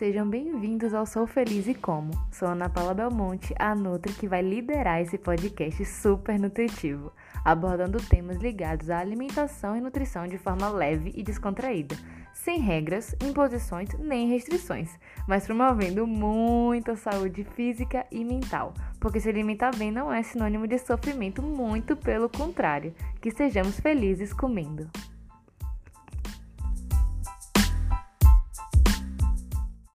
Sejam bem-vindos ao Sou Feliz e Como. Sou Ana Paula Belmonte, a Nutri que vai liderar esse podcast super nutritivo, abordando temas ligados à alimentação e nutrição de forma leve e descontraída, sem regras, imposições nem restrições, mas promovendo muita saúde física e mental, porque se alimentar bem não é sinônimo de sofrimento, muito pelo contrário, que sejamos felizes comendo.